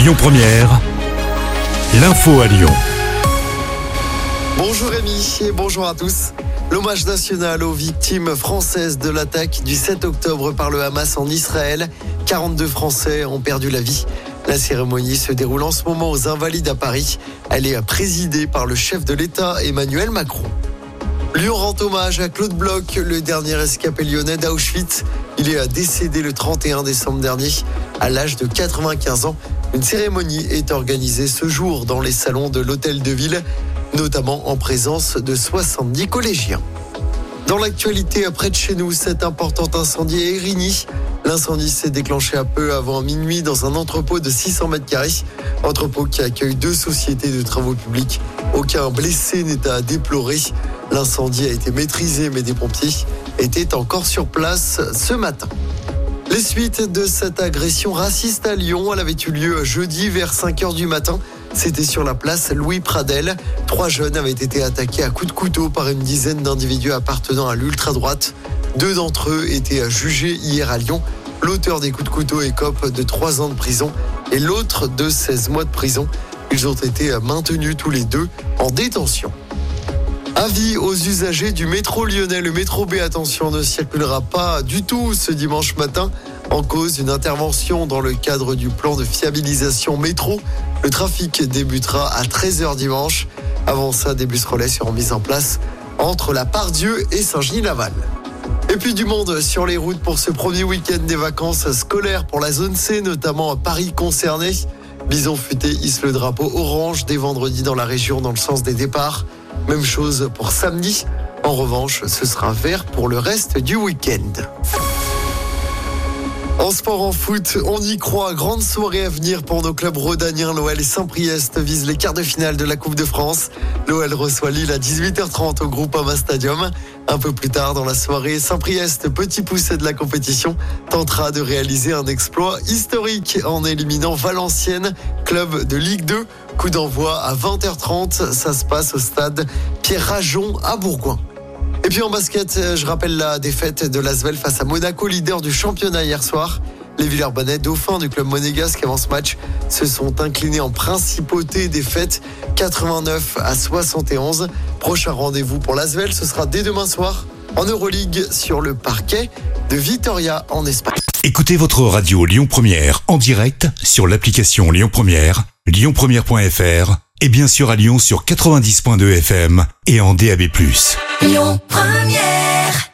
Lyon Première, l'info à Lyon. Bonjour Rémi et bonjour à tous. L'hommage national aux victimes françaises de l'attaque du 7 octobre par le Hamas en Israël. 42 Français ont perdu la vie. La cérémonie se déroule en ce moment aux Invalides à Paris. Elle est présidée par le chef de l'État Emmanuel Macron. Lyon rend hommage à Claude Bloch, le dernier escapé lyonnais d'Auschwitz. Il est décédé le 31 décembre dernier à l'âge de 95 ans. Une cérémonie est organisée ce jour dans les salons de l'hôtel de ville, notamment en présence de 70 collégiens. Dans l'actualité, près de chez nous, cet important incendie à Érigny. L'incendie s'est déclenché un peu avant minuit dans un entrepôt de 600 mètres carrés. Entrepôt qui accueille deux sociétés de travaux publics. Aucun blessé n'est à déplorer. L'incendie a été maîtrisé, mais des pompiers étaient encore sur place ce matin. Les suites de cette agression raciste à Lyon, elle avait eu lieu jeudi vers 5 h du matin. C'était sur la place Louis Pradel. Trois jeunes avaient été attaqués à coups de couteau par une dizaine d'individus appartenant à l'ultra-droite. Deux d'entre eux étaient jugés hier à Lyon. L'auteur des coups de couteau écope de 3 ans de prison et l'autre de 16 mois de prison. Ils ont été maintenus tous les deux en détention. Avis aux usagers du métro lyonnais. Le métro B, attention, ne circulera pas du tout ce dimanche matin. En cause d'une intervention dans le cadre du plan de fiabilisation métro. Le trafic débutera à 13h dimanche. Avant ça, des bus relais seront mis en place entre la Pardieu et Saint-Genis-Laval. Et puis du monde sur les routes pour ce premier week-end des vacances scolaires pour la zone C, notamment à Paris concerné. Bison futé hisse le drapeau orange dès vendredi dans la région dans le sens des départs. Même chose pour samedi. En revanche, ce sera vert pour le reste du week-end. En sport, en foot, on y croit. Grande soirée à venir pour nos clubs rodaniens. L'OL et Saint-Priest visent les quarts de finale de la Coupe de France. L'OL reçoit Lille à 18h30 au Groupama Stadium. Un peu plus tard dans la soirée, Saint-Priest, petit poussé de la compétition, tentera de réaliser un exploit historique en éliminant Valenciennes, club de Ligue 2. Coup d'envoi à 20h30. Ça se passe au stade Pierre Rajon à Bourgoin. Et puis en basket, je rappelle la défaite de l'Asvel face à Monaco, leader du championnat hier soir. Les Villers-Banais, dauphins du club monégasque avant ce match, se sont inclinés en principauté défaite 89 à 71. Prochain rendez-vous pour l'Asvel, ce sera dès demain soir en Euroleague sur le parquet de Vitoria en Espagne. Écoutez votre radio Lyon Première en direct sur l'application Lyon Première, lyonpremière.fr et bien sûr à Lyon sur 90.2 FM et en DAB+. Lyon Première